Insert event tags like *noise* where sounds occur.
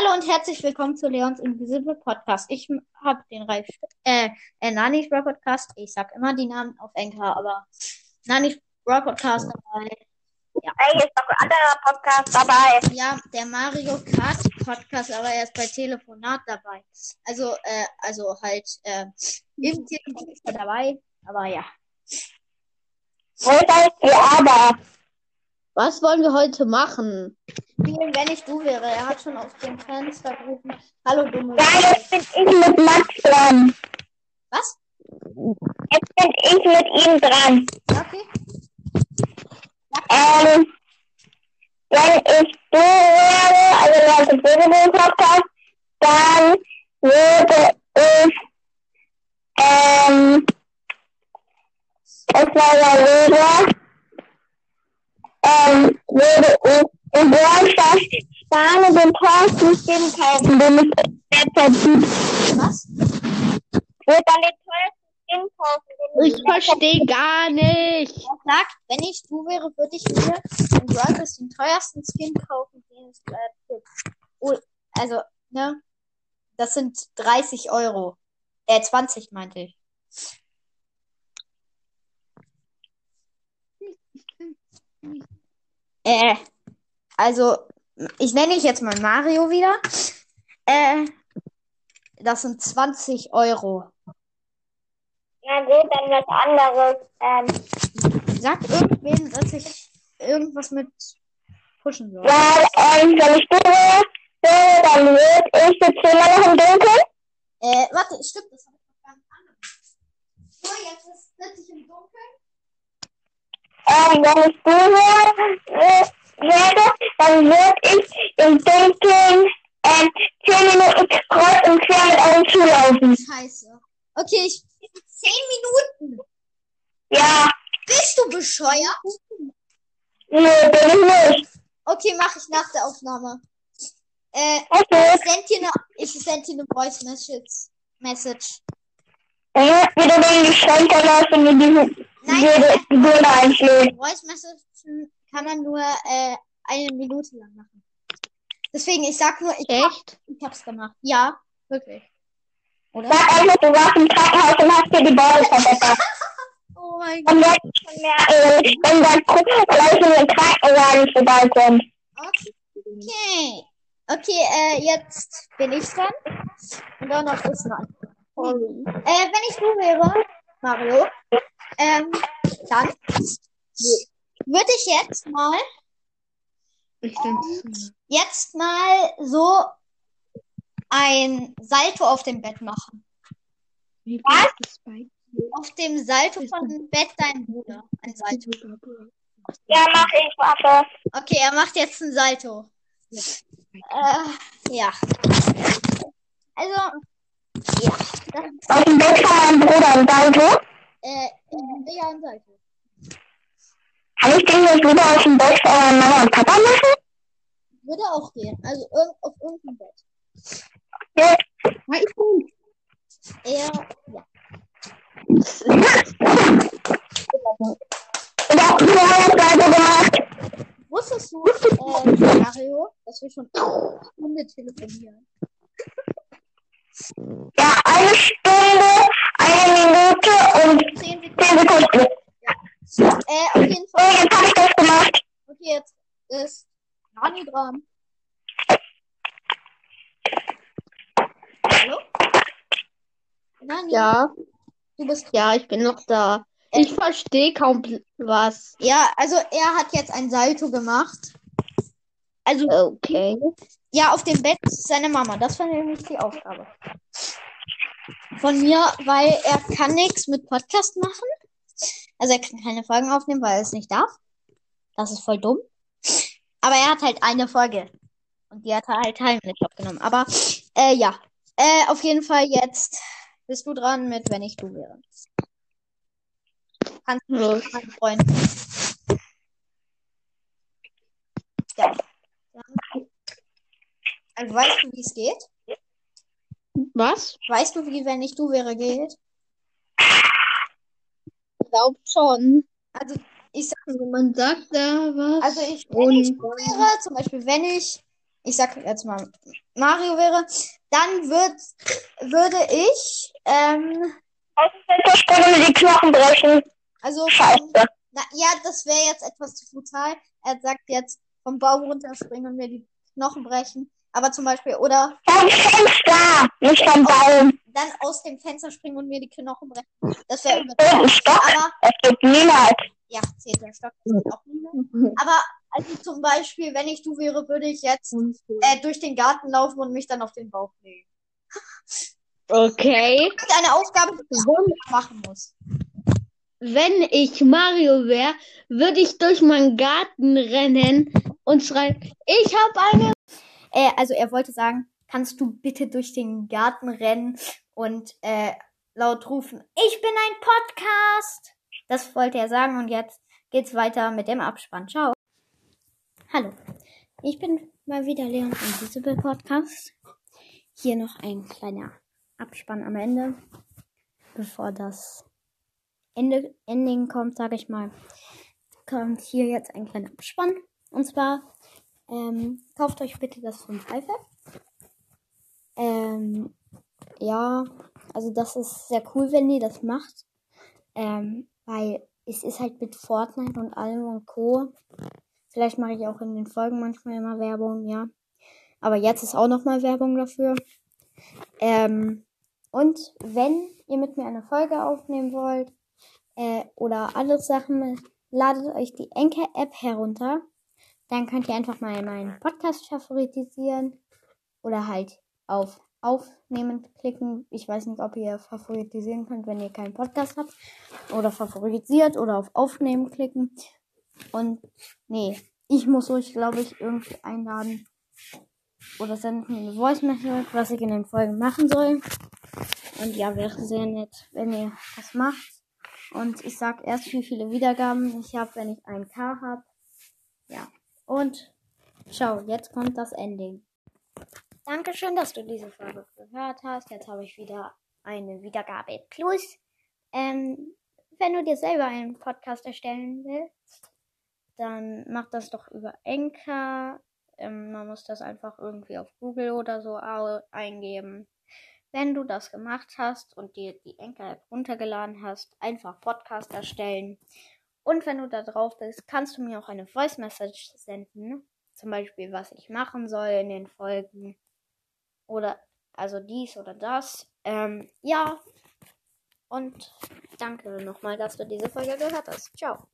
Hallo und herzlich willkommen zu Leons Invisible Podcast. Ich habe den Ralf, äh, äh, Nani Brawl Podcast. Ich sag immer die Namen auf Enker, aber Nani Brawl Podcast dabei. Ja. Hey, ist noch ein anderer Podcast dabei. Ja, der Mario Kart Podcast, aber er ist bei Telefonat dabei. Also, äh, also halt, äh, im Telefonat ist er dabei, aber ja. Wo ist die aber? Was wollen wir heute machen? Spielen, wenn ich du wäre. Er hat schon auf dem Fenster gerufen. Hallo, dumme. Ja, jetzt bin ich mit Max dran. Was? Jetzt bin ich mit ihm dran. Okay. Ähm, wenn ich du wäre, also wenn ich Böse Podcast, dann würde ich, ähm, ich mal überlegen, ähm, würde ich in Brawl Stars den teuersten Skin kaufen, den es derzeit gibt. Was? Würde dann den teuersten Skin kaufen, den Ich verstehe gar nicht. Er sagt, wenn ich du wäre, würde ich mir im Brawl den teuersten Skin kaufen, den es gibt. Oh, also, ne? Das sind 30 Euro. Äh, 20 meinte ich. Äh, also, ich nenne dich jetzt mal Mario wieder. Äh, das sind 20 Euro. Ja gut, dann was anderes. Ähm, Sag irgendwen, dass ich irgendwas mit pushen soll. weil, ähm, wenn ich du wäre, dann würde ich jetzt immer noch im Dunkeln. Äh, warte, stimmt, das habe ich noch nicht angemacht. So, jetzt ist sitze ich im Dunkeln. Ähm, wenn ich du wäre, äh, wäre, dann würde ich im Dunkeln, ähm, 10 Minuten kreuz und quer mit einem zulaufen. Scheiße. Okay, ich. 10 Minuten. Ja, Bist du bescheuert? nö, bin ich nicht. Okay, mache ich nach der Aufnahme. Äh, Okay. ich send dir eine, ich send dir eine Voice Message. Message. Ja, wie du den Geschenk und in diese, Nein, jede Sekunde einschlägt. Voice Message kann man nur äh, eine Minute lang machen. Deswegen, ich sag nur, ich, hab, Echt? ich hab's gemacht. Ja, wirklich. Oder? Sag einfach, du warst im Krankenhaus und hast dir die Beine verbessert. *laughs* Oh mein Gott. Und jetzt schon mehr, äh, wenn dann gleich in den Krankenwagen vorbeikommt. Okay. Okay, äh, jetzt bin ich dran. Und dann noch das Nein. Äh, wenn ich du wäre, Mario, ähm, dann würde ich jetzt mal, denke, jetzt mal so ein Salto auf dem Bett machen. bei Auf dem Salto von dem Bett dein Bruder. Ein Salto. Ja, mach ich, warte. Okay, er macht jetzt ein Salto. Äh, ja. Also, ja. Das, Auf dem Bett von meinem Bruder im Salto. äh, äh, ja, ein Salto. Kann ich den jetzt wieder auf dem Bett von meiner Mama und Papa machen? Würde auch gehen. Also irg auf irgendeinem Bett. Ja. Ja, ich bin. Er, ja. Und auch vorher Salto gemacht. Wusstest du, äh, Mario, dass wir schon eine Stunde telefonieren? Ja, eine Stunde, eine Minute und Zehn Sekunden. 10 Sekunden. Äh, auf jeden Fall. jetzt habe ich das gemacht. Okay, jetzt ist Nani dran. Hallo? Nani, Ja, du bist ja, ich bin noch da. Ich verstehe kaum was. Ja, also er hat jetzt ein Salto gemacht. Also, Okay. ja, auf dem Bett seiner Mama. Das war nämlich die Aufgabe. Von mir, weil er kann nichts mit Podcast machen. Also er kann keine Folgen aufnehmen, weil er es nicht darf. Das ist voll dumm. Aber er hat halt eine Folge. Und die hat er halt heimlich aufgenommen. Aber, äh, ja. Äh, auf jeden Fall jetzt bist du dran mit, wenn ich du wäre. Kannst du Los. mein Freund. Ja. Also weißt du, wie es geht? Was? Weißt du, wie wenn ich du wäre geht? Glaub schon. Also ich sag, Also man sagt da was. also ich, wenn ich du wäre, zum Beispiel wenn ich ich sag jetzt mal, Mario wäre, dann würd, würde ich, ähm, Aus dem Fenster springen und die Knochen brechen. also, Scheiße. na, ja, das wäre jetzt etwas zu brutal. Er sagt jetzt vom Baum runterspringen und mir die Knochen brechen. Aber zum Beispiel, oder Vom Fenster, nicht vom Baum. dann aus dem Fenster springen und mir die Knochen brechen. Das wäre ein übertrieben. Stock. Aber, Es gibt niemals. ja, zählt der Stock, das ist auch nie. Aber, also zum Beispiel, wenn ich du wäre, würde ich jetzt äh, durch den Garten laufen und mich dann auf den Bauch legen. *laughs* Okay. Eine Aufgabe, die ich machen muss. Wenn ich Mario wäre, würde ich durch meinen Garten rennen und schreien, ich habe eine. Äh, also er wollte sagen, kannst du bitte durch den Garten rennen und äh, laut rufen, ich bin ein Podcast. Das wollte er sagen und jetzt geht's weiter mit dem Abspann. Ciao. Hallo, ich bin mal wieder Leon von Visible Podcast. Hier noch ein kleiner Abspann am Ende, bevor das Ende, Ending kommt, sage ich mal. Kommt hier jetzt ein kleiner Abspann. Und zwar ähm, kauft euch bitte das von Pfeife. Ähm, ja, also das ist sehr cool, wenn ihr das macht. Ähm, weil es ist halt mit Fortnite und allem und Co. Vielleicht mache ich auch in den Folgen manchmal immer Werbung, ja. Aber jetzt ist auch nochmal Werbung dafür. Ähm, und wenn ihr mit mir eine Folge aufnehmen wollt äh, oder andere Sachen, ladet euch die Enker-App herunter. Dann könnt ihr einfach mal meinen Podcast favoritisieren oder halt auf Aufnehmen klicken. Ich weiß nicht, ob ihr favoritisieren könnt, wenn ihr keinen Podcast habt. Oder favorisiert oder auf Aufnehmen klicken. Und nee, ich muss euch, glaube ich, irgendwie einladen. Oder sendet mir eine Voice Message, was ich in den Folgen machen soll. Und ja, wäre sehr nett, wenn ihr das macht. Und ich sag erst, wie viele Wiedergaben ich habe, wenn ich ein K habe. Ja. Und ciao, jetzt kommt das Ending. Dankeschön, dass du diese Folge gehört hast. Jetzt habe ich wieder eine Wiedergabe plus. Ähm, wenn du dir selber einen Podcast erstellen willst, dann mach das doch über Enka. Ähm, man muss das einfach irgendwie auf Google oder so eingeben. Wenn du das gemacht hast und dir die Enka-App runtergeladen hast, einfach Podcast erstellen. Und wenn du da drauf bist, kannst du mir auch eine Voice Message senden. Zum Beispiel, was ich machen soll in den Folgen. Oder also dies oder das. Ähm, ja. Und danke nochmal, dass du diese Folge gehört hast. Ciao.